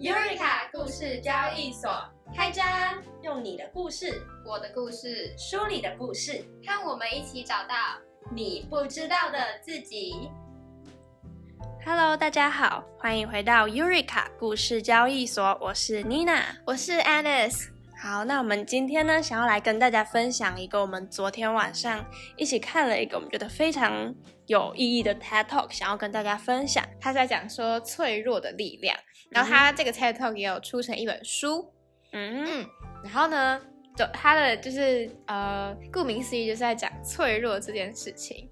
Eureka 故事交易所开张，用你的故事，我的故事，书里的故事，和我们一起找到你不知道的自己。Hello，大家好，欢迎回到 Eureka 故事交易所，我是 Nina，我是 Alice。好，那我们今天呢，想要来跟大家分享一个我们昨天晚上一起看了一个我们觉得非常有意义的 TED Talk，想要跟大家分享。他在讲说脆弱的力量，然后他这个 TED Talk 也有出成一本书，嗯嗯，然后呢，就他的就是呃，顾名思义就是在讲脆弱这件事情。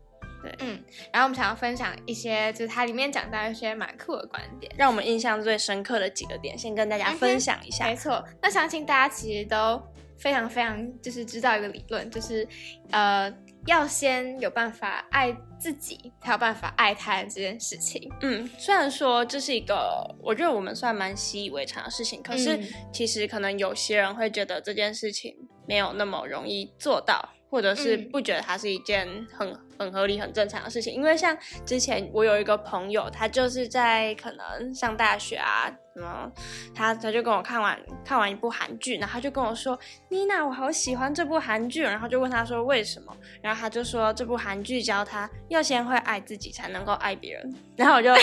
对嗯，然后我们想要分享一些，就是它里面讲到一些蛮酷的观点。让我们印象最深刻的几个点，先跟大家分享一下。没错，那相信大家其实都非常非常就是知道一个理论，就是呃要先有办法爱自己，才有办法爱他人这件事情。嗯，虽然说这是一个我觉得我们算蛮习以为常的事情，可是嗯其实可能有些人会觉得这件事情没有那么容易做到，或者是嗯不觉得它是一件很很合理、很正常的事情。因为像之前我有一个朋友，他就是在可能上大学啊，什么，他他就跟我看完看完一部韩剧，然后他就跟我说：“妮娜，我好喜欢这部韩剧。”然后就问他说为什么，然后他就说这部韩剧教他要先会爱自己，才能够爱别人。然后我就我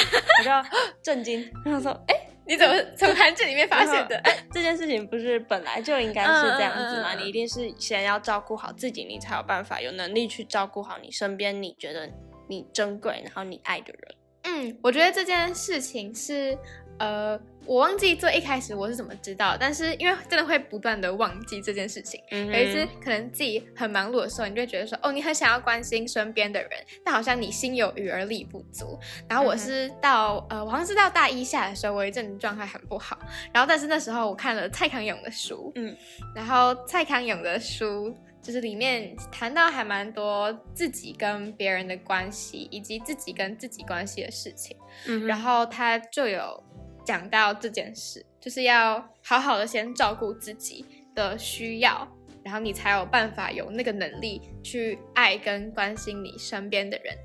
就震惊，然后说：“哎、你怎么从韩剧里面发现的？这件事情不是本来就应该是这样子吗？嗯嗯嗯嗯你一定是先要照顾好自己，你才有办法有能力去照顾好你身边你觉得你珍贵，然后你爱的人。嗯，我觉得这件事情是呃，我忘记最一开始我是怎么知道，但是因为真的会不断的忘记这件事情。嗯有一次可能自己很忙碌的时候，你就会觉得说，哦，你很想要关心身边的人，但好像你心有余而力不足。然后我是到、呃，我好像是到大一下的时候，我一阵子状态很不好。然后但是那时候我看了蔡康永的书，嗯，然后蔡康永的书就是里面谈到还蛮多自己跟别人的关系，以及自己跟自己关系的事情。嗯然后他就有讲到这件事，就是要好好的先照顾自己的需要，然后你才有办法有那个能力去爱跟关心你身边的人。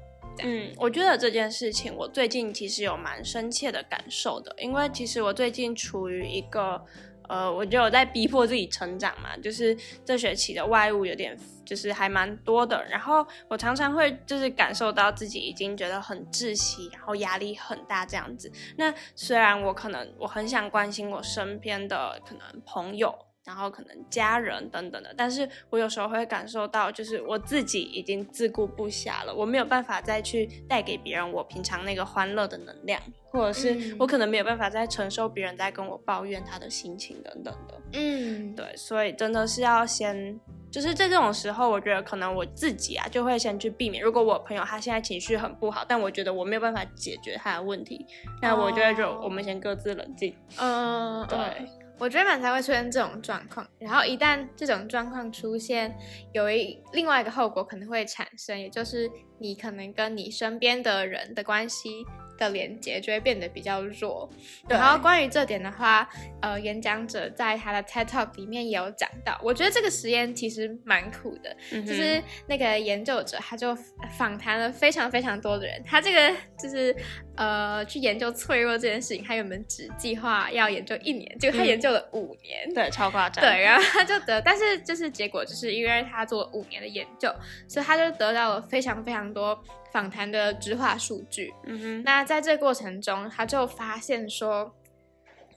嗯，我觉得这件事情我最近其实有蛮深切的感受的，因为其实我最近处于一个。呃，我就有在逼迫自己成长嘛，就是这学期的外物有点，就是还蛮多的。然后我常常会就是感受到自己已经觉得很窒息，然后压力很大这样子。那虽然我可能我很想关心我身边的可能朋友，然后可能家人等等的，但是我有时候会感受到，就是我自己已经自顾不暇了，我没有办法再去带给别人我平常那个欢乐的能量，或者是嗯我可能没有办法再承受别人在跟我抱怨他的心情等等的。嗯，对，所以真的是要先，就是在这种时候，我觉得可能我自己啊就会先去避免。如果我朋友他现在情绪很不好，但我觉得我没有办法解决他的问题，那我就会就哦我们先各自冷静。嗯，对嗯我觉得蛮才会出现这种状况，然后一旦这种状况出现，有一另外一个后果可能会产生，也就是你可能跟你身边的人的关系的连接就会变得比较弱。然后关于这点的话，呃，演讲者在他的 TED Talk 里面也有讲到，我觉得这个实验其实蛮酷的，嗯就是那个研究者他就访谈了非常非常多的人，他这个就是呃去研究脆弱这件事情，他原本只计划要研究一年，结果他嗯研究了五年。对，超夸张。对，然后他就得，但是就是结果就是因为他做了五年的研究，所以他就得到了非常非常多访谈的直化数据。嗯哼，那在这过程中，他就发现说，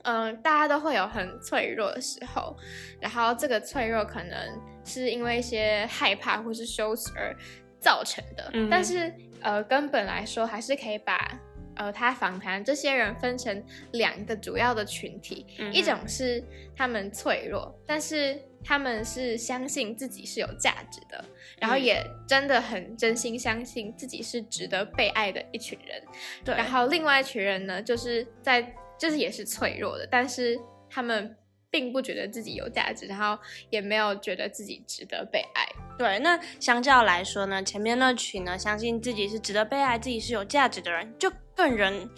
嗯、大家都会有很脆弱的时候，然后这个脆弱可能是因为一些害怕或是羞耻而造成的，嗯但是呃，根本来说还是可以把。呃，他访谈这些人分成两个主要的群体，嗯一种是他们脆弱，但是他们是相信自己是有价值的，然后嗯也真的很真心相信自己是值得被爱的一群人。对，然后另外一群人呢，就是在就是也是脆弱的，但是他们并不觉得自己有价值，然后也没有觉得自己值得被爱。对，那相较来说呢，前面那群呢，相信自己是值得被爱、自己是有价值的人，就更人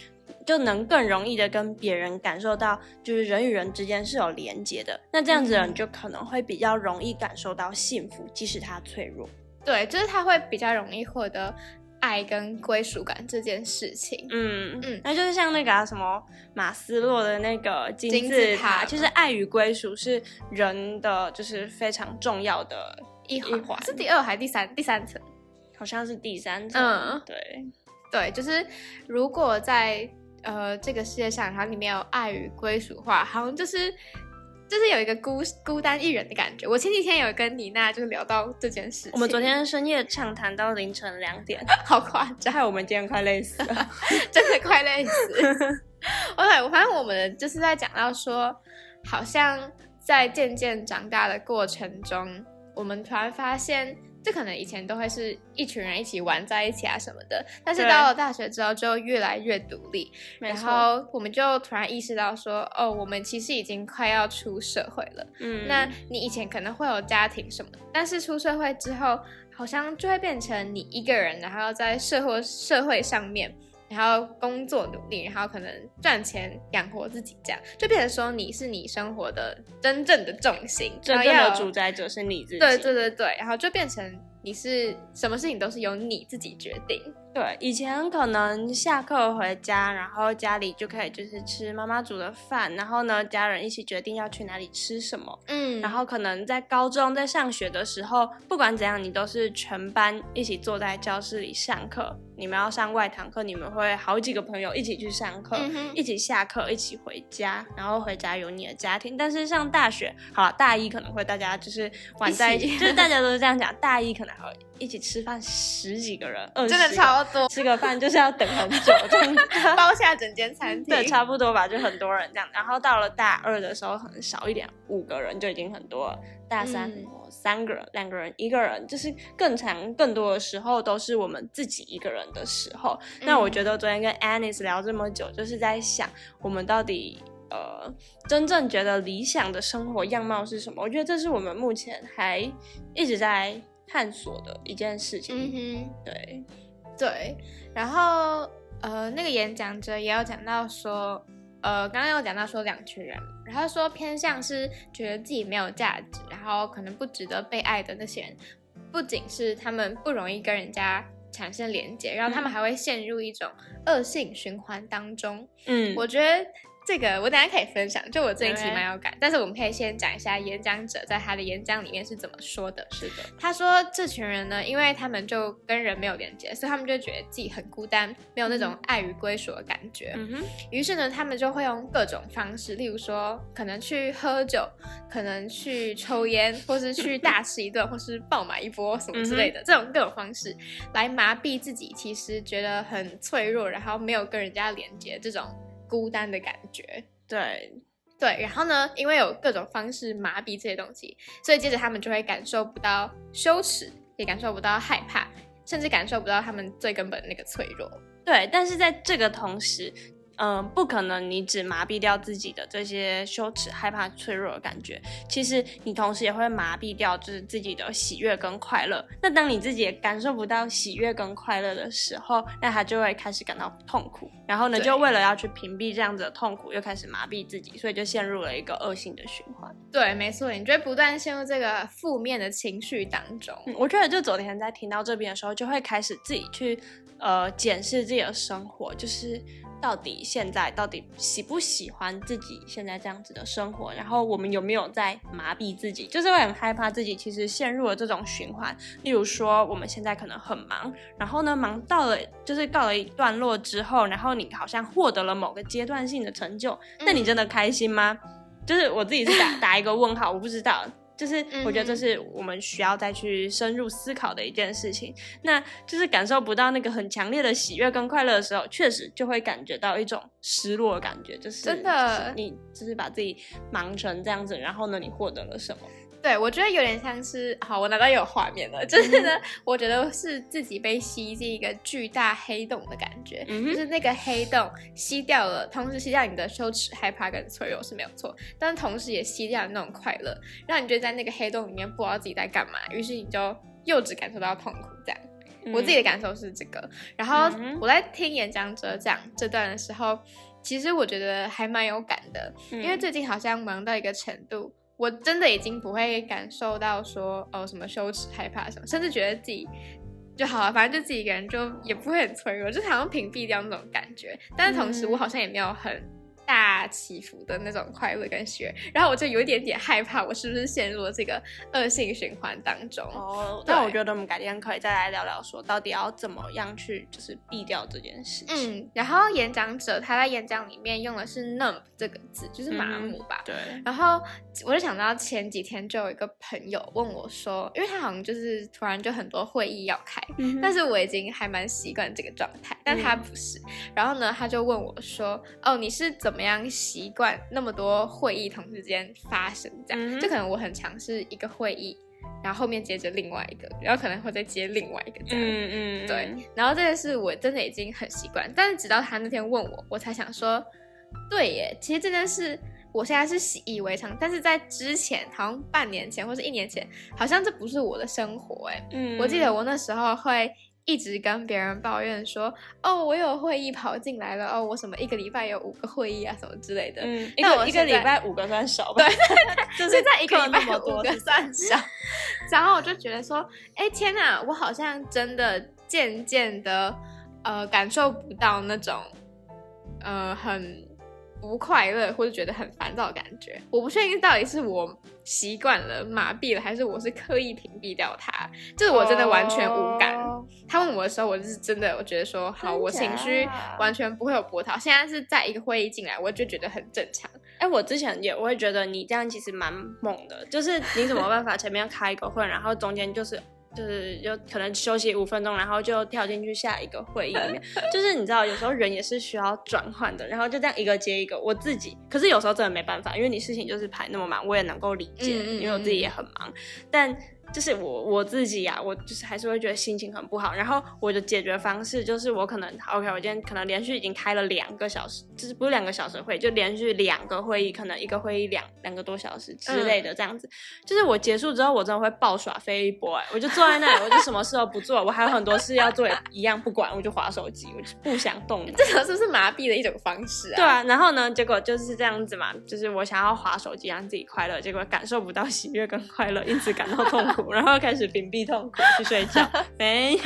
就能更容易的跟别人感受到，就是人与人之间是有连接的。那这样子的人嗯就可能会比较容易感受到幸福，即使他脆弱。对，就是他会比较容易获得爱跟归属感这件事情。嗯嗯嗯，那就是像那个、啊、什么马斯洛的那个金金字字塔塔，就是爱与归属是人的就是非常重要的一一环环是第二还是第三？第三层。好像是第三层，嗯对，对，就是如果在呃这个世界上，然后你没有爱与归属的话，好像就是就是有一个孤孤单一人的感觉。我前几天有跟妮娜就是聊到这件事情，我们昨天深夜畅谈到凌晨两点，好夸张，害我们今天快累死了。真的快累死。OK，我发现我们就是在讲到说，好像在渐渐长大的过程中，我们突然发现。这可能以前都会是一群人一起玩在一起啊什么的，但是到了大学之后就越来越独立，然后我们就突然意识到说，哦，我们其实已经快要出社会了。嗯，那你以前可能会有家庭什么，但是出社会之后，好像就会变成你一个人，然后在社会社会上面，然后工作努力，然后可能赚钱养活自己，这样就变成说你是你生活的真正的重心，真正的主宰者是你自己。对对对对，然后就变成你是什么事情都是由你自己决定。对，以前可能下课回家，然后家里就可以就是吃妈妈煮的饭，然后呢，家人一起决定要去哪里吃什么。嗯然后可能在高中在上学的时候，不管怎样，你都是全班一起坐在教室里上课。你们要上外堂课，你们会好几个朋友一起去上课，嗯一起下课，一起回家，然后回家有你的家庭。但是上大学，好了，大一可能会大家就是玩在一起，一起就是大家都是这样讲。大一可能一起吃饭，十几个人，真的超多，吃个饭就是要等很久，这。包下整间餐厅。对，差不多吧，就很多人这样。然后到了大二的时候，可能少一点，五个人就已经很多了。大三、三个人、两个人、一个人，就是更长、更多的时候都是我们自己一个人的时候。那我觉得昨天跟 Anis 聊这么久，就是在想我们到底。呃，真正觉得理想的生活样貌是什么？我觉得这是我们目前还一直在探索的一件事情。嗯哼。对，对，然后呃，那个演讲者也有讲到说，呃，刚刚有讲到说两群人，然后说偏向是觉得自己没有价值，然后可能不值得被爱的那些人，不仅是他们不容易跟人家产生连接，然后他们还会陷入一种恶性循环当中。嗯，我觉得这个我等下可以分享，就我这一期对蛮有感，但是我们可以先讲一下演讲者在他的演讲里面是怎么说的。是的，他说，这群人呢，因为他们就跟人没有连接，所以他们就觉得自己很孤单，没有那种爱与归属的感觉。嗯哼，于是呢，他们就会用各种方式，例如说，可能去喝酒，可能去抽烟，或是去大 吃一顿，或是爆买一波什么之类的，这种各种方式来麻痹自己，其实觉得很脆弱，然后没有跟人家连接这种孤单的感觉。对，对，然后呢，因为有各种方式麻痹这些东西，所以接着他们就会感受不到羞耻，也感受不到害怕，甚至感受不到他们最根本的那个脆弱。对，但是在这个同时，嗯、不可能你只麻痹掉自己的这些羞耻、害怕、脆弱的感觉，其实你同时也会麻痹掉就是自己的喜悦跟快乐。那当你自己也感受不到喜悦跟快乐的时候，那他就会开始感到痛苦，然后呢，就为了要去屏蔽这样子的痛苦，又开始麻痹自己，所以就陷入了一个恶性的循环。对，没错，你就会不断陷入这个负面的情绪当中。嗯，我觉得就昨天在听到这边的时候，就会开始自己去呃检视自己的生活，就是到底现在到底喜不喜欢自己现在这样子的生活，然后我们有没有在麻痹自己，就是会很害怕自己其实陷入了这种循环。例如说，我们现在可能很忙，然后呢忙到了就是告了一段落之后，然后你好像获得了某个阶段性的成就，那你真的开心吗？就是我自己是打打一个问号，我不知道。就是我觉得这是我们需要再去深入思考的一件事情。那就是感受不到那个很强烈的喜悦跟快乐的时候，确实就会感觉到一种失落的感觉，就是真的就是你就是把自己忙成这样子，然后呢，你获得了什么？对，我觉得有点像是，好，我脑袋有画面了，就是呢，我觉得是自己被吸进一个巨大黑洞的感觉，嗯就是那个黑洞吸掉了，同时吸掉你的羞耻、害怕跟脆弱是没有错，但同时也吸掉了那种快乐，让你就在那个黑洞里面不知道自己在干嘛，于是你就又只感受到痛苦这样。我自己的感受是这个。然后我在听演讲者讲这段的时候，其实我觉得还蛮有感的，嗯因为最近好像忙到一个程度，我真的已经不会感受到说哦什么羞耻、害怕什么，甚至觉得自己就好了，反正就自己一个人就也不会很脆弱，就好像屏蔽掉那种感觉。但是同时，嗯我好像也没有很大起伏的那种快乐跟喜悦，然后我就有一点点害怕，我是不是陷入了这个恶性循环当中？哦，对那我觉得我们改天可以再来聊聊，说到底要怎么样去就是避掉这件事情。嗯，然后演讲者他在演讲里面用的是 numb 这个字，就是麻木吧。对，然后我就想到前几天就有一个朋友问我说，因为他好像就是突然就很多会议要开，嗯但是我已经还蛮习惯这个状态，但他不是。然后呢，他就问我说：“哦，你是怎么样习惯那么多会议同时间发生？这样，嗯就可能我很常是一个会议，然后后面接着另外一个，然后可能会再接另外一个这样。嗯嗯，对，然后这件事我真的已经很习惯，但是直到他那天问我，我才想说，对耶，其实这件事我现在是习以为常，但是在之前，好像半年前或是一年前，好像这不是我的生活哎。嗯我记得我那时候会一直跟别人抱怨说，哦，我有会议跑进来了，哦，我什么一个礼拜有五个会议啊什么之类的。嗯，一那个一个礼拜五个算少吧？对 就是在一个礼拜五个算少，然后我就觉得说，哎天哪，我好像真的渐渐的呃感受不到那种呃很不快乐或者觉得很烦躁的感觉。我不确定到底是我习惯了麻痹了，还是我是刻意屏蔽掉它。就是我真的完全无感。哦他问我的时候，我就是真的我觉得说，好，我情绪完全不会有波涛。现在是在一个会议进来，我就觉得很正常。哎、我之前也我会觉得你这样其实蛮猛的，就是你怎么办法 前面开一个会，然后中间就是就是就可能休息五分钟，然后就跳进去下一个会议里面，就是你知道有时候人也是需要转换的，然后就这样一个接一个。我自己可是有时候真的没办法，因为你事情就是排那么满，我也能够理解，嗯嗯因为我自己也很忙，但。就是我我自己呀、我就是还是会觉得心情很不好。然后我的解决方式就是我可能 OK，我今天可能连续已经开了两个小时，就是不是两个小时会，就连续两个会议，可能一个会议两两个多小时之类的这样子。就是我结束之后，我真的会暴耍飞一波、哎，我就坐在那里，我就什么事都不做，我还有很多事要做，也一样不管，我就划手机，我就不想动。这种是不是麻痹的一种方式啊？对啊，然后呢，结果就是这样子嘛，就是我想要划手机让自己快乐，结果感受不到喜悦跟快乐，因此感到痛苦，然后开始屏蔽痛苦去睡觉。没有，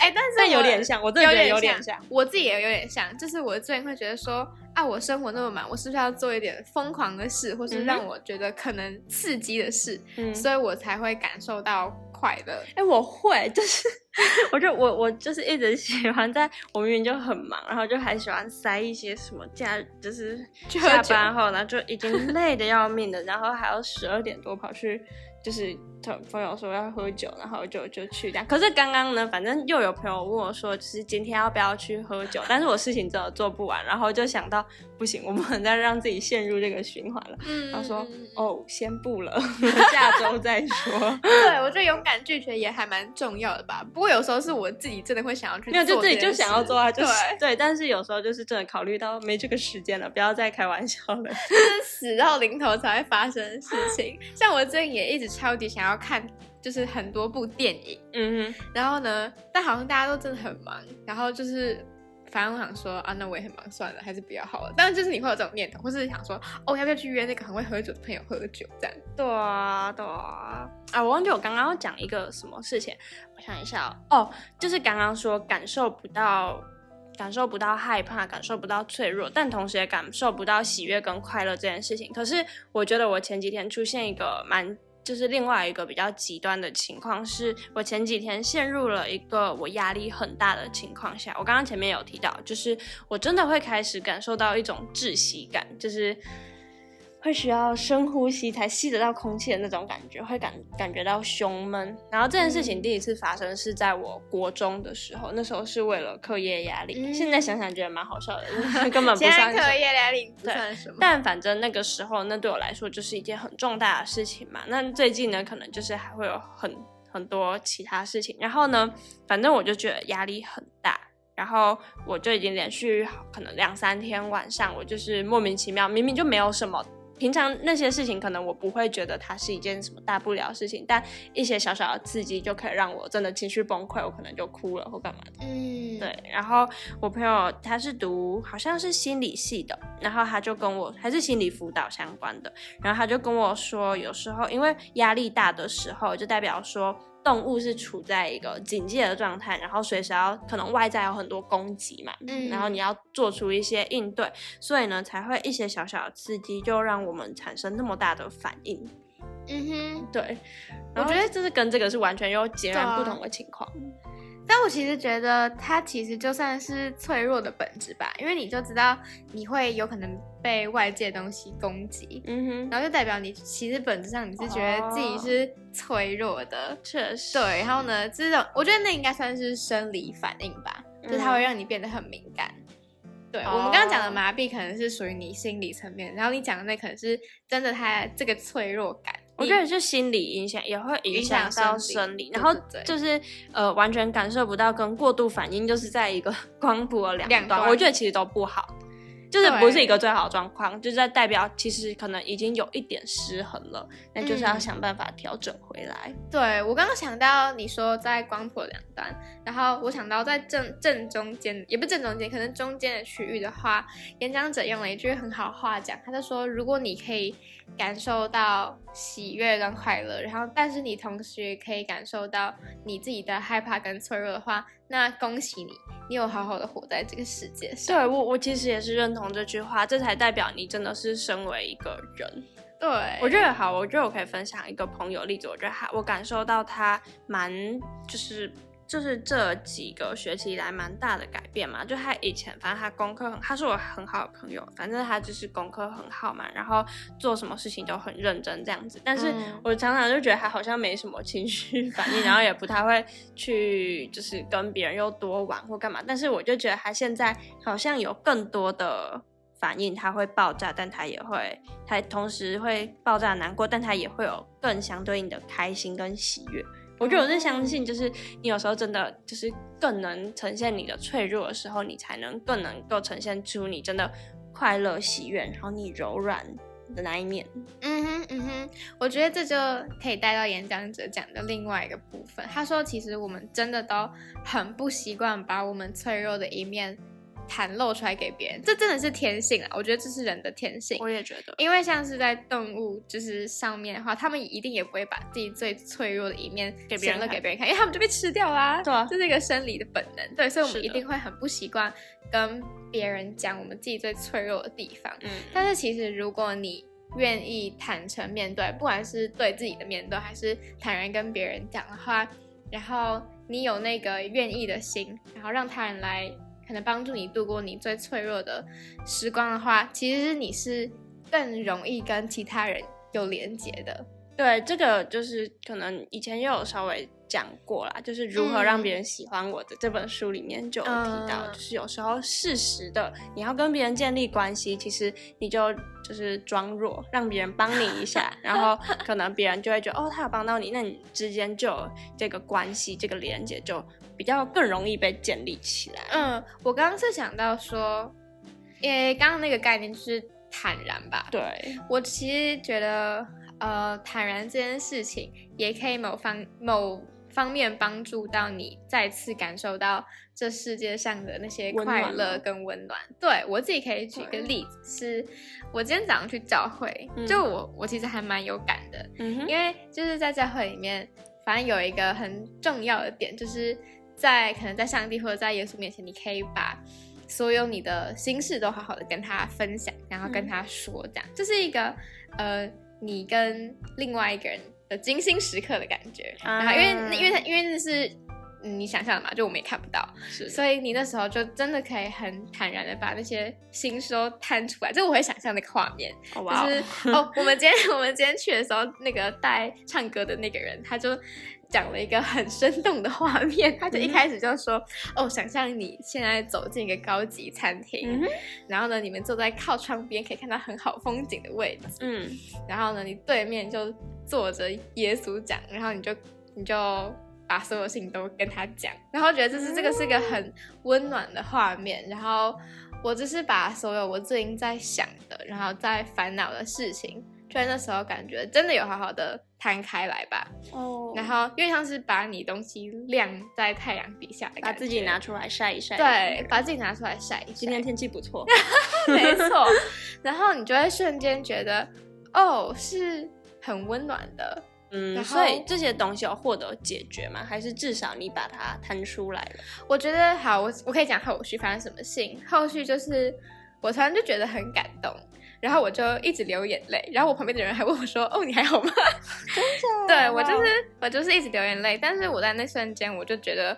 哎、但是 但有点像，我真的觉得有点像像。我自己也有点像，就是我最近会觉得说，啊，我生活那么忙，我是不是要做一点疯狂的事，或是让我觉得可能刺激的事，嗯，所以我才会感受到快乐。哎、我会，就是 我就我我就是一直喜欢在我明明就很忙，然后就还喜欢塞一些什么假，就是下班后，然后就已经累得要命的，然后还要十二点多跑去。就是朋朋友说要喝酒，然后就就去这样。可是刚刚呢，反正又有朋友问我说，就是今天要不要去喝酒？但是我事情真的做不完，然后就想到不行，我不能再让自己陷入这个循环了。嗯他说：“哦，先不了，下周再说。”对，我觉得勇敢拒绝也还蛮重要的吧。不过有时候是我自己真的会想要去做没有，就自己就想要做啊，就对，但是有时候就是真的考虑到没这个时间了，不要再开玩笑了。就是死到临头才会发生的事情。像我最近也一直超级想要看，就是很多部电影，嗯哼，然后呢，但好像大家都真的很忙，然后就是。反正我想说啊，那我也很忙，算了，还是不要好了。但是就是你会有这种念头，或是想说，哦，要不要去约那个很会喝酒的朋友喝酒？这样，对啊，对啊。啊，我忘记我刚刚要讲一个什么事情，我想一下哦，哦，就是刚刚说感受不到。感受不到害怕，感受不到脆弱，但同时也感受不到喜悦跟快乐这件事情。可是我觉得我前几天出现一个蛮，就是另外一个比较极端的情况，是我前几天陷入了一个我压力很大的情况下。我刚刚前面有提到，就是我真的会开始感受到一种窒息感，就是。会需要深呼吸才吸得到空气的那种感觉，会感感觉到胸闷。然后这件事情第一次发生是在我国中的时候，那时候是为了课业压力。嗯现在想想觉得蛮好笑的，根本不现在算什么课业压力不对算什么。但反正那个时候，那对我来说就是一件很重大的事情嘛。那最近呢，可能就是还会有很很多其他事情。然后呢，反正我就觉得压力很大。然后我就已经连续可能两三天晚上，我就是莫名其妙，明明就没有什么。平常那些事情，可能我不会觉得它是一件什么大不了的事情，但一些小小的刺激就可以让我真的情绪崩溃，我可能就哭了或干嘛的。嗯，对，然后我朋友他是读好像是心理系的，然后他就跟我还是心理辅导相关的，然后他就跟我说，有时候因为压力大的时候，就代表说动物是处在一个警戒的状态，然后随时要可能外在有很多攻击嘛，嗯然后你要做出一些应对，所以呢才会一些小小的刺激就让我们产生那么大的反应。嗯哼。对，我觉得这是跟这个是完全又截然不同的情况。但我其实觉得它其实就算是脆弱的本质吧，因为你就知道你会有可能被外界东西攻击，嗯哼，然后就代表你其实本质上你是觉得自己是脆弱的。确实，对，然后呢，这种我觉得那应该算是生理反应吧，就是它会让你变得很敏感。对、我们刚刚讲的哦麻痹可能是属于你心理层面，然后你讲的那可能是真的它这个脆弱感。我觉得是心理影响，也会影影响到生理然后就是呃完全感受不到跟过度反应，就是在一个 光谱的两端，两端我觉得其实都不好，就是不是一个最好的状况，就是在代表其实可能已经有一点失衡了，那就是要嗯想办法调整回来。对我刚刚想到你说在光谱两端，然后我想到在正正中间，也不是正中间，可能中间的区域的话，演讲者用了一句很好话讲，他就说，如果你可以感受到喜悦跟快乐，然后但是你同时可以感受到你自己的害怕跟脆弱的话，那恭喜你，你有好好的活在这个世界上。对我，我其实也是认同这句话，这才代表你真的是身为一个人。对，我觉得好，我觉得我可以分享一个朋友例子。我觉得他，我感受到他蛮就是就是这几个学期以来蛮大的改变嘛。就他以前，反正他功课很，他是我很好的朋友，反正他就是功课很好嘛，然后做什么事情都很认真这样子。但是嗯我常常就觉得他好像没什么情绪反应，然后也不太会去就是跟别人又多玩或干嘛。但是我就觉得他现在好像有更多的。反应，他会爆炸，但他也会，他同时会爆炸难过，但他也会有更相对应的开心跟喜悦。我觉得我是相信，就是你有时候真的就是更能呈现你的脆弱的时候，你才能更能够呈现出你真的快乐、喜悦，然后你柔软的那一面。嗯哼，嗯哼，我觉得这就可以带到演讲者讲的另外一个部分。他说，其实我们真的都很不习惯把我们脆弱的一面袒露出来给别人，这真的是天性啊！我觉得这是人的天性。我也觉得，因为像是在动物就是上面的话，他们一定也不会把自己最脆弱的一面给别人看给别人看，因为他们就被吃掉啦。对啊这是一个生理的本能。对，所以我们一定会很不习惯跟别人讲我们自己最脆弱的地方。嗯，但是其实如果你愿意坦诚面对，不管是对自己的面对，还是坦然跟别人讲的话，然后你有那个愿意的心，然后让他人来可能帮助你度过你最脆弱的时光的话，其实你是更容易跟其他人有连接的。对，这个就是可能以前也有稍微讲过啦，就是如何让别嗯人喜欢我的、这本书里面就有提到，嗯就是有时候适时的你要跟别人建立关系，其实你就就是装弱，让别人帮你一下，然后可能别人就会觉得哦，他有帮到你，那你之间就有这个关系，这个连接就比较更容易被建立起来。嗯，我刚刚是想到说，因为刚刚那个概念就是坦然吧，对，我其实觉得，呃，坦然这件事情也可以某方某方面帮助到你再次感受到这世界上的那些快乐跟温暖。对我自己可以举个对例子，是我今天早上去教会，嗯。就我我其实还蛮有感的，嗯，因为就是在教会里面，反正有一个很重要的点，就是在可能在上帝或者在耶稣面前，你可以把所有你的心事都好好的跟他分享，然后跟嗯他说，这样，这是一个呃，你跟另外一个人的精心时刻的感觉。啊然后因为因为他因为那是。嗯你想象的嘛，就我们也看不到，是所以你那时候就真的可以很坦然的把那些心事都摊出来，就我会想象那个画面，就是哦，我们今天我们今天去的时候，那个带唱歌的那个人，他就讲了一个很生动的画面。他就一开始就说：“哦，想象你现在走进一个高级餐厅，嗯然后呢，你们坐在靠窗边可以看到很好风景的位置，嗯，然后呢，你对面就坐着耶稣讲，然后你就你就。”把所有事情都跟他讲，然后觉得这是这个是一个很温暖的画面，然后我只是把所有我最近在想的，然后在烦恼的事情，就在那时候感觉真的有好好的摊开来吧。哦然后因为像是把你东西晾在太阳底下把自己拿出来晒一晒，对，把自己拿出来晒一晒。今天天气不错，没错，然后你就会瞬间觉得，哦，是很温暖的，嗯，然所以后这些东西有获得解决吗？还是至少你把它摊出来了？我觉得好，我我可以讲后续发生什么事情。后续就是我突然就觉得很感动，然后我就一直流眼泪，然后我旁边的人还问我说：“哦，你还好吗？” 真的对我就是我就是一直流眼泪，但是我在那瞬间我就觉得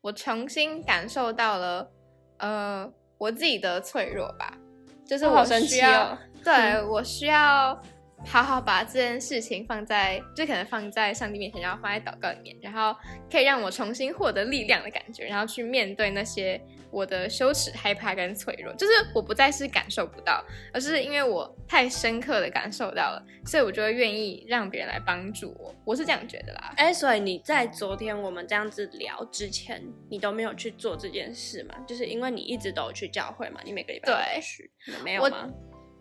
我重新感受到了呃我自己的脆弱吧，就是我需要。对 我需要好好把这件事情放在，就可能放在上帝面前，然后放在祷告里面，然后可以让我重新获得力量的感觉，然后去面对那些我的羞耻、害怕跟脆弱。就是我不再是感受不到，而是因为我太深刻的感受到了，所以我就会愿意让别人来帮助我。我是这样觉得啦。哎，所以你在昨天我们这样子聊之前，你都没有去做这件事嘛？就是因为你一直都有去教会嘛，你每个礼拜都去，你没有吗？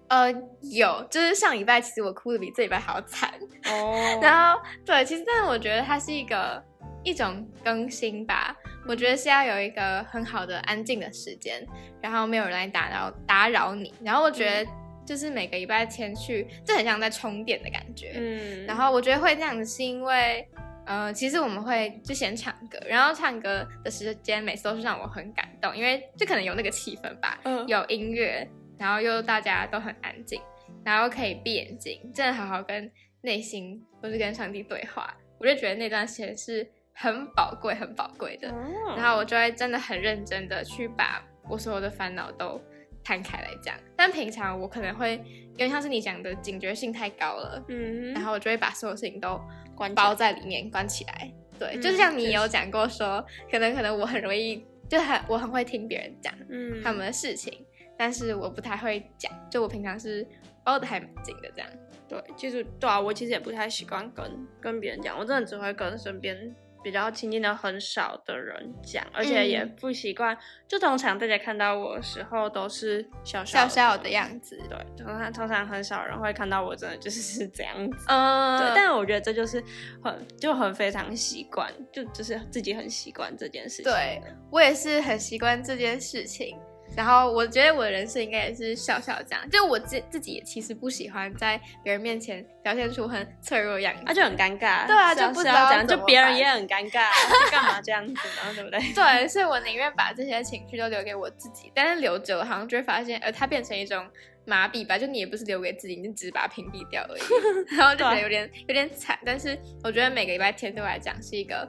呃，有，就是上礼拜其实我哭的比这礼拜还要惨。哦 然后对，其实但是我觉得它是一个一种更新吧。我觉得是要有一个很好的安静的时间，然后没有人来打扰打扰你。然后我觉得就是每个礼拜天去，这很像在充电的感觉。嗯，然后我觉得会这样子是因为，呃，其实我们会就先唱歌，然后唱歌的时间每次都是让我很感动，因为就可能有那个气氛吧，嗯有音乐，然后又大家都很安静，然后可以闭眼睛，真的好好跟内心或是跟上帝对话，我就觉得那段时间是很宝贵、很宝贵的。哦。然后我就会真的很认真的去把我所有的烦恼都摊开来讲，但平常我可能会因为像是你讲的警觉性太高了，嗯，然后我就会把所有事情都关包在里面关起来。对，嗯就是像你有讲过说，可能可能我很容易，就很我很会听别人讲嗯。他们的事情，但是我不太会讲，就我平常是包的还蛮紧的这样。对，其实对啊，我其实也不太习惯跟跟别人讲，我真的只会跟身边比较亲近的很少的人讲，而且也嗯不习惯。就通常大家看到我的时候都是小笑笑的样。样子，对，通常通常很少人会看到我真的就是是 这样子。嗯，对，但我觉得这就是很就很非常习惯，就就是自己很习惯这件事情。对，我也是很习惯这件事情。然后我觉得我的人生应该也是笑笑这样，就我自自己也其实不喜欢在别人面前表现出很脆弱的样子。那、就很尴尬。对啊是就不知道这样，就别人也很尴尬，干嘛这样子呢？对不对？对，所以我宁愿把这些情绪都留给我自己，但是留久了好像就会发现，呃，它变成一种麻痹吧，就你也不是留给自己，你就只是把它屏蔽掉而已，然后就觉得有点有点惨。但是我觉得每个礼拜天对我来讲是一个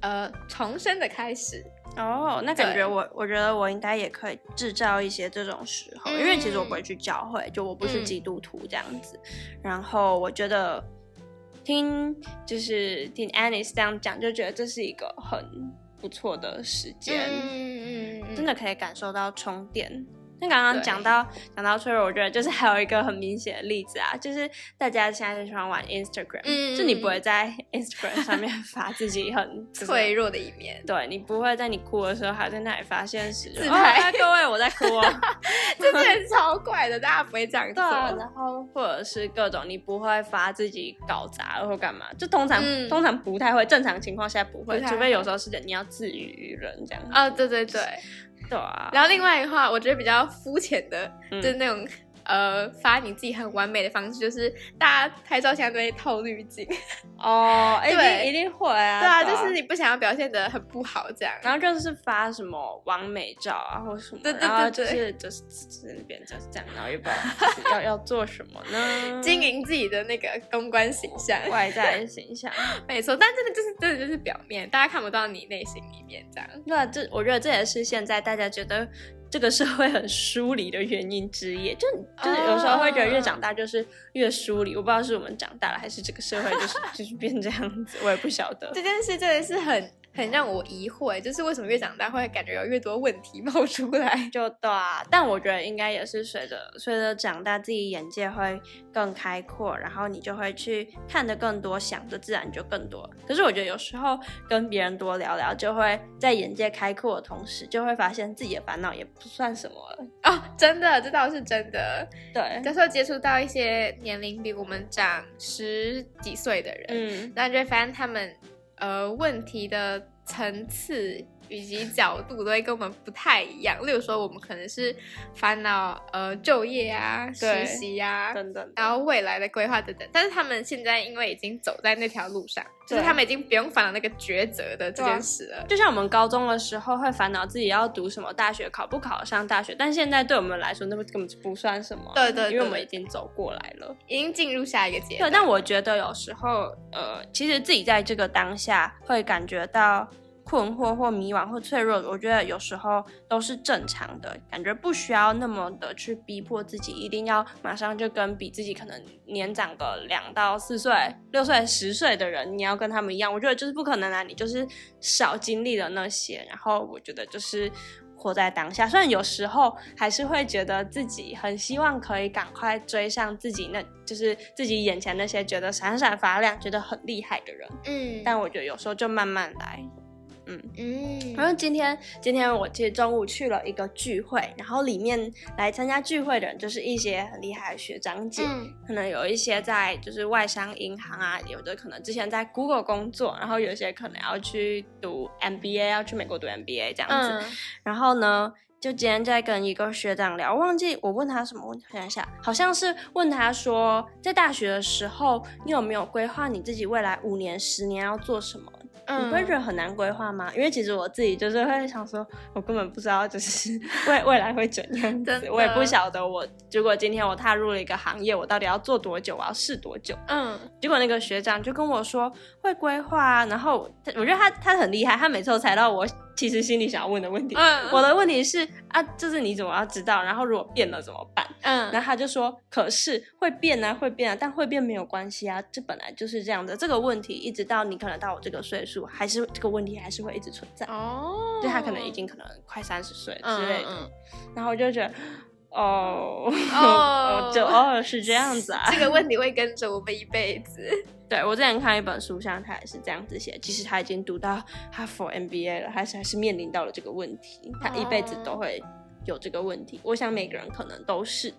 呃重生的开始，哦，那感觉我我觉得我应该也可以制造一些这种时候，因为其实我不会去教会，就我不是嗯基督徒这样子。然后我觉得听就是听 Anis 这样讲，就觉得这是一个很不错的时间，嗯嗯嗯，真的可以感受到充电。那刚刚讲到讲到脆弱，我觉得就是还有一个很明显的例子啊，就是大家现在就喜欢玩 Instagram，、嗯就你不会在 Instagram 上面发自己很 就是脆弱的一面。对你不会在你哭的时候还在那里发现时，哦自拍哎各位我在哭哦。这真的超怪的，大家不会这样做。然后或者是各种你不会发自己搞砸了或干嘛，就通常、嗯通常不太会，正常情况下不会，除非有会时候是你要自娱于人这样。啊、对对对。对啊，然后另外一个话，我觉得比较肤浅的，嗯。就是那种呃发你自己很完美的方式，就是大家拍照现在都会透滤镜，哦，一对定一定会啊，对啊，就是你不想要表现的很不好这样。然后就是发什么完美照啊，或什么，对对然后就是就是就是那边就是这样，然后又不知道 要要做什么呢？经营自己的那个公关形象，外在形象。没错，但真的就是真的就是表面，大家看不到你内心里面这样。对啊，这我觉得这也是现在大家觉得这个社会很疏离的原因之一。就就是有时候会觉得越长大就是越疏离，我不知道是我们长大了，还是这个社会就是就是变这样子，我也不晓得。这件事真的是很很让我疑惑，就是为什么越长大会感觉有越多问题冒出来。就对啊，但我觉得应该也是随着随着长大，自己眼界会更开阔，然后你就会去看的更多，想的自然就更多。可是我觉得有时候跟别人多聊聊，就会在眼界开阔的同时，就会发现自己的烦恼也不算什么了。哦，真的，这倒是真的。对，有时候接触到一些年龄比我们长十几岁的人，嗯，那就会发现他们呃问题的层次以及角度都会跟我们不太一样。例如说，我们可能是烦恼呃就业啊、实对习啊，等等。然后未来的规划等等。但是他们现在因为已经走在那条路上，就是他们已经不用烦恼那个抉择的这件事了。就像我们高中的时候会烦恼自己要读什么大学，考不考上大学，但现在对我们来说，那根本就不算什么。对对对因为我们已经走过来了。已经进入下一个阶对，段。但我觉得有时候，呃，其实自己在这个当下会感觉到困惑或迷惘或脆弱，我觉得有时候都是正常的，感觉不需要那么的去逼迫自己，一定要马上就跟比自己可能年长个两到四岁、六岁、十岁的人，你要跟他们一样，我觉得就是不可能啊，你就是少经历了那些，然后我觉得就是。活在当下，虽然有时候还是会觉得自己很希望可以赶快追上自己那，就是自己眼前那些觉得闪闪发亮、觉得很厉害的人，嗯，但我觉得有时候就慢慢来。嗯嗯然后今天，今天我其实中午去了一个聚会，然后里面来参加聚会的人就是一些很厉害的学长姐，嗯可能有一些在就是外商银行啊，有的可能之前在 Google 工作，然后有些可能要去读 MBA，要去美国读 MBA 这样子。嗯然后呢，就今天在跟一个学长聊，忘记我问他什么问题，我想一下，好像是问他说，在大学的时候，你有没有规划你自己未来五年、十年要做什么？你不会觉得很难规划吗？因为其实我自己就是会想说，我根本不知道就是 未 未来会怎样子，我也不晓得我如果今天我踏入了一个行业，我到底要做多久，我要试多久。嗯结果那个学长就跟我说会规划啊，然后我我觉得他他很厉害，他每次都猜到我其实心里想要问的问题。嗯我的问题是啊，就是你怎么要知道？然后如果变了怎么办？嗯，然后他就说，可是会变啊，会变啊，但会变没有关系啊，这本来就是这样的。这个问题一直到你可能到我这个岁数，还是这个问题还是会一直存在。哦，就他可能已经可能快三十岁之类的，嗯然后我就觉得，哦，哦就哦是这样子啊。这个问题会跟着我们一辈子。对我之前看一本书上，他也是这样子写，即使他已经读到哈佛 MBA 了，还是还是面临到了这个问题，他一辈子都会有这个问题。我想每个人可能都是，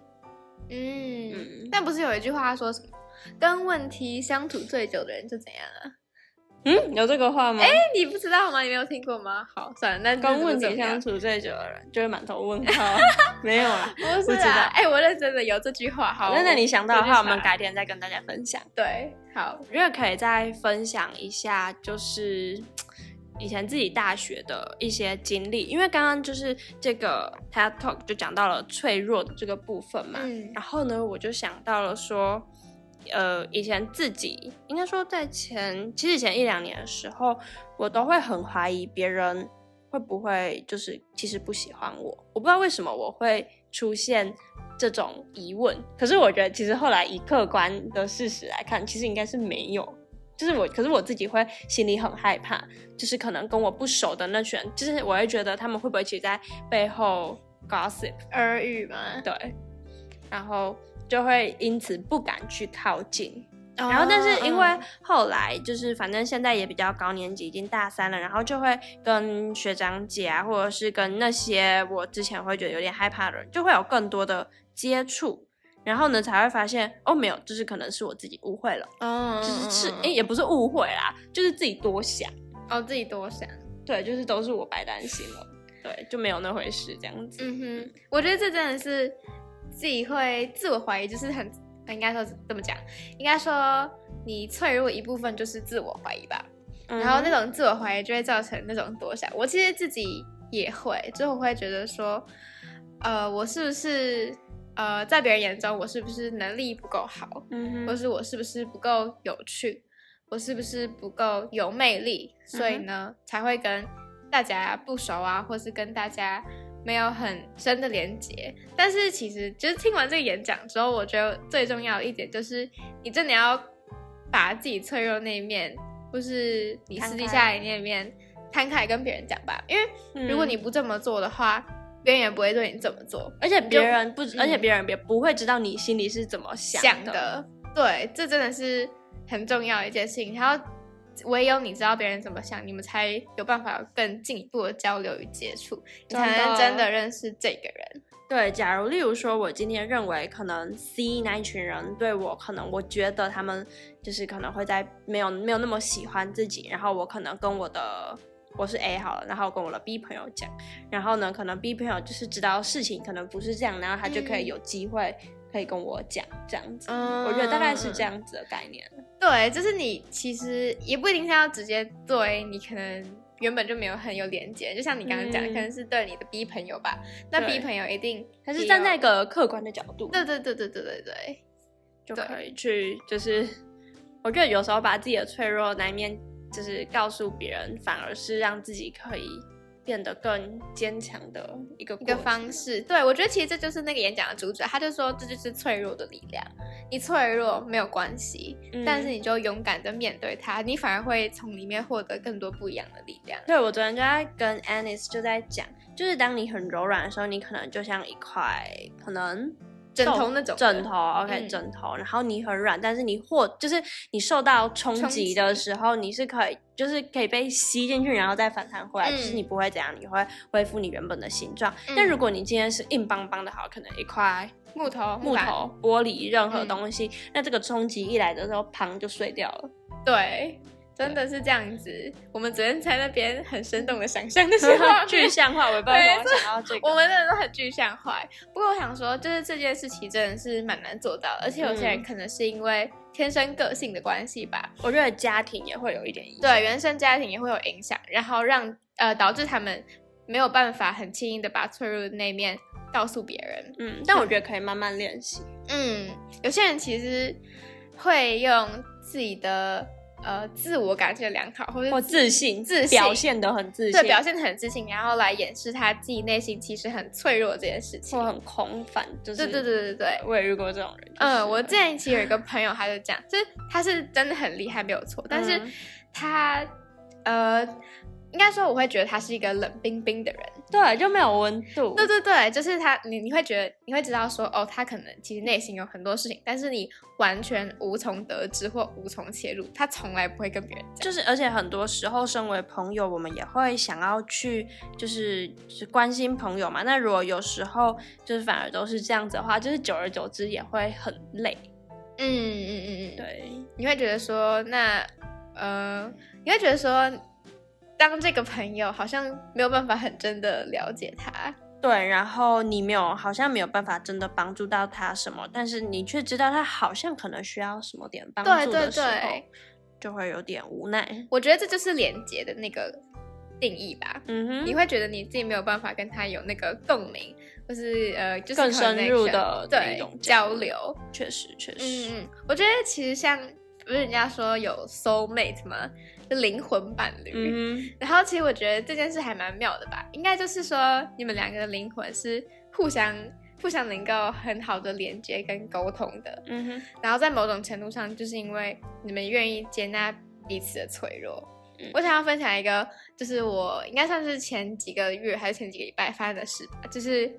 嗯嗯，但不是有一句话说什么，跟问题相处最久的人就怎样啊？嗯，有这个话吗？哎，你不知道吗？你没有听过吗？好，算了，那跟问题这相处处最久的人就会满头问号，没有 啦。不不知道是啊？哎，我认真的有这句话。好，那那你想到的话，我们改改天再跟大家分享。对，好，我觉得可以再分享一下，就是以前自己大学的一些经历，因为刚刚就是这个 TED Talk 就讲到了脆弱的这个部分嘛，嗯然后呢，我就想到了说，呃，以前自己应该说在前，其实前一两年的时候，我都会很怀疑别人会不会就是其实不喜欢我，我不知道为什么我会出现这种疑问。可是我觉得其实后来以客观的事实来看，其实应该是没有。就是我，可是我自己会心里很害怕，就是可能跟我不熟的那群人，就是我会觉得他们会不会其实在背后 gossip，耳语嘛。对，然后就会因此不敢去靠近。然然后，但是因为嗯后来就是，反正现在也比较高年级，已经大三了，然后就会跟学长姐啊，或者是跟那些我之前会觉得有点害怕的人，就会有更多的接触，然后呢才会发现哦，没有，就是可能是我自己误会了，嗯，就是是哎，也不是误会啦，就是自己多想，哦，自己多想。对，就是都是我白担心了，对，就没有那回事这样子。嗯哼，我觉得这真的是自己会自我怀疑，就是很应该说这么讲，应该说你脆弱一部分就是自我怀疑吧。嗯然后那种自我怀疑就会造成那种多想。我其实自己也会，就我会觉得说，呃，我是不是呃在别人眼中我是不是能力不够好，或是我是不是不够有趣，我是不是不够有魅力，所以呢、才会跟大家不熟啊，或是跟大家没有很深的连接。但是其实就是听完这个演讲之后，我觉得最重要的一点就是，你真的要把自己脆弱那一面，或是你私底下的那一面摊开跟别人讲吧。因为如果你嗯不这么做的话，别人也不会对你这么做。而且别人不，而且嗯别人也不会知道你心里是怎么想的。的，对，这真的是很重要的一件事情。然后唯有你知道别人怎么想，你们才有办法更进一步的交流与接触，你才能真的认识这个人。对，假如例如说，我今天认为可能 C 那一群人对我，可能我觉得他们就是可能会在没有没有那么喜欢自己，然后我可能跟我的我是 A 好了，然后跟我的 B 朋友讲，然后呢，可能 B 朋友就是知道事情可能不是这样，然后他就可以有机会可以跟我讲这样子。嗯我觉得大概是这。样子的概念。对，就是你其实也不一定是要直接对你可能原本就没有很有连接，就像你刚刚讲，嗯可能是对你的 B 朋友吧，那 B 朋友一定他是站在一个客观的角度，对对对对对对对，对就可以去，就是我觉得有时候把自己的脆弱那一面，就是告诉别人，反而是让自己可以变得更坚强的一个一个方式。对我觉得其实这就是那个演讲的主旨，他就说这就是脆弱的力量。你脆弱没有关系，嗯但是你就勇敢的面对它，你反而会从里面获得更多不一样的力量。对，我昨天就在跟 Anis 就在讲，就是当你很柔软的时候，你可能就像一块可能枕头那种枕头，OK，、嗯枕头，然后你很软，但是你或就是你受到冲冲击击的时候，你是可以就是可以被吸进去，然后再反弹回来，就是嗯你不会怎样，你会恢复你原本的形状。但嗯如果你今天是硬邦邦的，好，可能一块木头、木头、玻璃任何嗯东西，那这个冲击一来的时候，砰就碎掉了。对。真的是这样子，我们昨天在那边很生动的想象那些 画面具象化，我也不知道为什么想到这个。我们真的都很具象化。不过我想说，就是这件事情真的是蛮难做到的，而且有些人嗯可能是因为天生个性的关系吧，我觉得家庭也会有一点影响。对原生家庭也会有影响，然后让呃导致他们没有办法很轻易的把脆弱的那一面告诉别人。嗯，但我觉得可以慢慢练习。嗯，有些人其实会用自己的呃自我感觉良好，或者或自信，自信表现的很自信，对表现的很自信，然后来掩饰他自己内心其实很脆弱这件事情或。很空泛，就是对对对对对。我也遇过这种人。就是嗯，我之前其实有一个朋友，他就讲，就是他是真的很厉害，没有错，但是嗯他、呃，应该说我会觉得他是一个冷冰冰的人。对就没有温度，对对对，就是他，你你会觉得你会知道说，哦，他可能其实内心有很多事情，但是你完全无从得知或无从切入，他从来不会跟别人讲。就是而且很多时候，身为朋友，我们也会想要去就是就是关心朋友嘛。那如果有时候就是反而都是这样子的话，就是久而久之也会很累。嗯嗯嗯嗯，对，你会觉得说，那呃，你会觉得说，当这个朋友好像没有办法很真的了解他。对，然后你没有好像没有办法真的帮助到他什么，但是你却知道他好像可能需要什么点帮助的时候，对就会有点无奈。我觉得这就是连接的那个定义吧。嗯哼，你会觉得你自己没有办法跟他有那个共鸣，或是呃，就是更深入的对交流。确实确实，嗯嗯，我觉得其实像不是人家说有 soul mate 吗？就灵魂伴侣。嗯，然后其实我觉得这件事还蛮妙的吧，应该就是说你们两个的灵魂是互相互相能够很好的连接跟沟通的，嗯哼，然后在某种程度上，就是因为你们愿意接纳彼此的脆弱。嗯我想要分享一个，就是我应该算是前几个月还是前几个礼拜发生的事吧，就是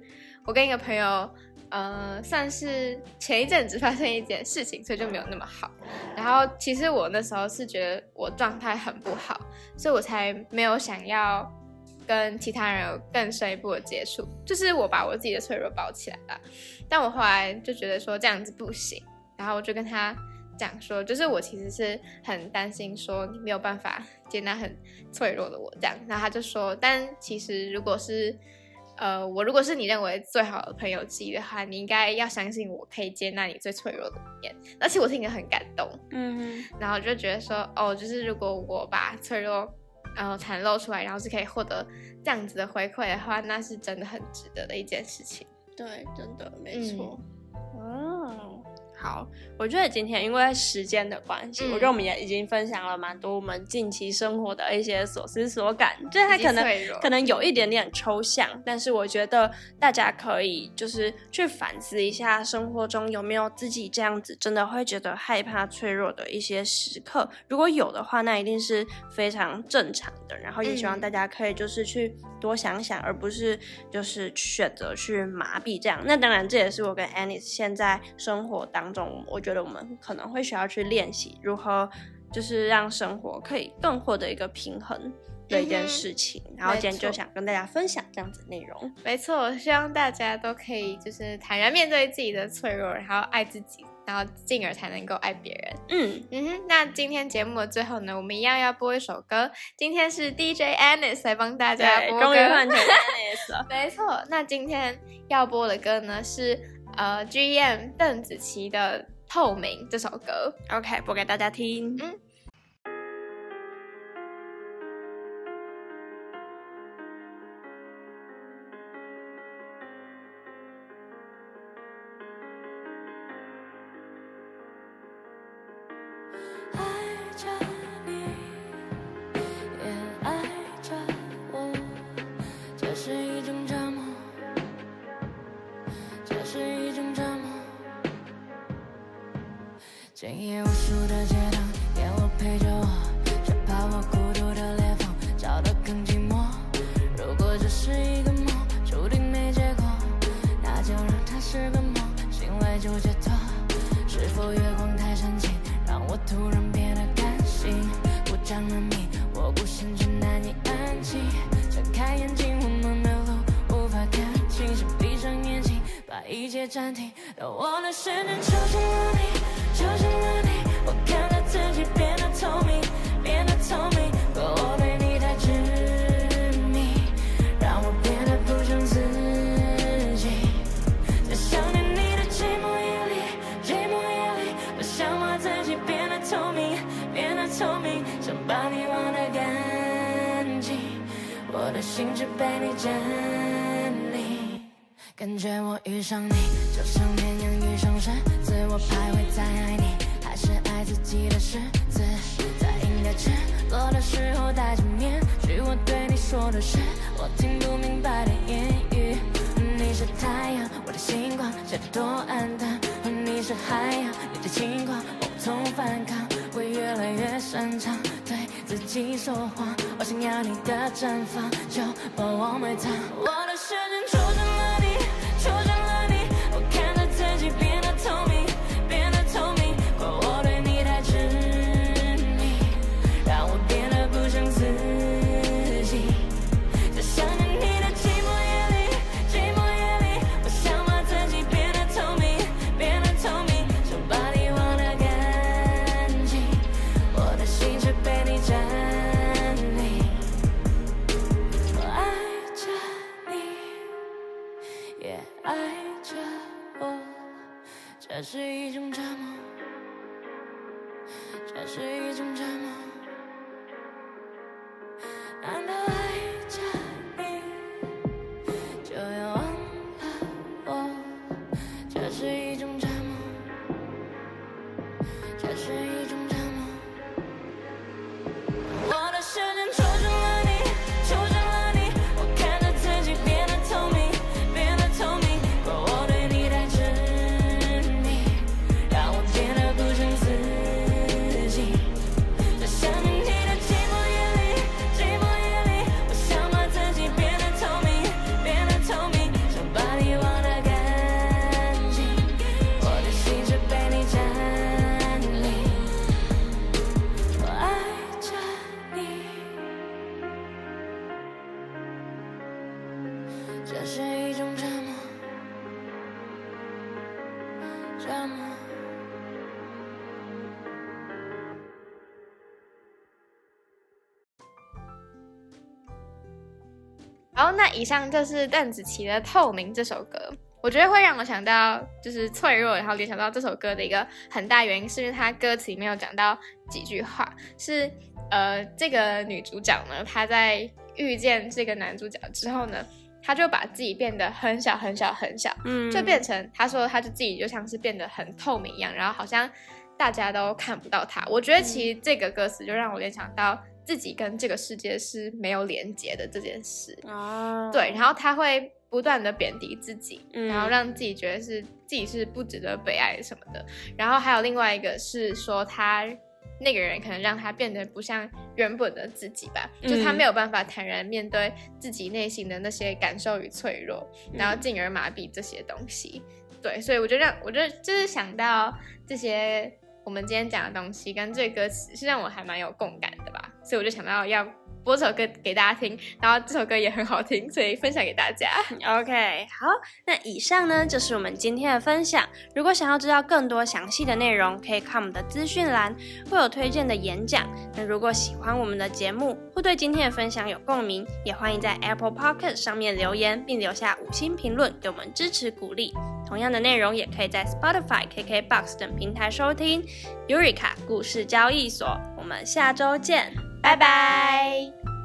我跟一个朋友，呃，算是前一阵子发生一件事情，所以就没有那么好。然后其实我那时候是觉得我状态很不好，所以我才没有想要跟其他人有更深一步的接触，就是我把我自己的脆弱包起来了。但我后来就觉得说这样子不行，然后我就跟他讲说，就是我其实是很担心说你没有办法接纳很脆弱的我这样，然后他就说，但其实如果是呃我如果是你认为最好的朋友之一的话，你应该要相信我可以接纳你最脆弱的一面，而且我听得很感动，嗯，然后就觉得说，哦，就是如果我把脆弱然后袒露出来，然后是可以获得这样子的回馈的话，那是真的很值得的一件事情。对，真的没错嗯错。哦，好，我觉得今天因为时间的关系，嗯我觉得我们也已经分享了蛮多我们近期生活的一些所思所感，就是它可能可能有一点点抽象，但是我觉得大家可以就是去反思一下生活中有没有自己这样子真的会觉得害怕脆弱的一些时刻，如果有的话，那一定是非常正常的。然后也希望嗯大家可以就是去多想想，而不是就是选择去麻痹这样。那当然，这也是我跟 Anis 现在生活当中，我觉得我们可能会需要去练习如何就是让生活可以更获得一个平衡的一件事情。然后今天就想跟大家分享这样子的内容。没错，希望大家都可以就是坦然面对自己的脆弱，然后爱自己，然然后进而才能够爱别人。嗯，嗯哼，那今天节目的最后呢，我们一样要播一首歌。今天是 DJ Anis 来帮大家对，播歌。终于换成 Anis 了。没错，那今天要播的歌呢是呃 GM 邓紫棋的《透明》这首歌。OK，播给大家听。嗯说的是我听不明白的言语。你是太阳，我的星光，闪得多暗淡。你是海洋，你的轻狂，我无从反抗，会越来越擅长对自己说谎。我想要你的绽放，就把我埋藏。是一种好，那以上就是邓紫棋的《透明》这首歌。我觉得会让我想到就是脆弱，然后联想到这首歌的一个很大原因，是因为它歌词里面有讲到几句话，是呃这个女主角呢，她在遇见这个男主角之后呢，她就把自己变得很小很小很小，嗯，就变成她说她就自己就像是变得很透明一样，然后好像大家都看不到她。我觉得其实这个歌词就让我联想到自己跟这个世界是没有连接的这件事。哦，对，然后他会不断的贬低自己，嗯然后让自己觉得是自己是不值得被爱什么的。然后还有另外一个是说他那个人可能让他变得不像原本的自己吧，就他嗯没有办法坦然面对自己内心的那些感受与脆弱，然后进而麻痹这些东西。对，所以我就让我就就是想到这些我们今天讲的东西跟这个歌词是让我还蛮有共感的吧，所以我就想到要播这首歌给大家听，然后这首歌也很好听，所以分享给大家。OK，好，那以上呢就是我们今天的分享。如果想要知道更多详细的内容，可以看我们的资讯栏，会有推荐的演讲。那如果喜欢我们的节目，或对今天的分享有共鸣，也欢迎在 Apple Podcast 上面留言，并留下五星评论，给我们支持鼓励。同样的内容也可以在 Spotify、KKBox 等平台收听。Eureka 故事交易所，我们下周见，拜拜。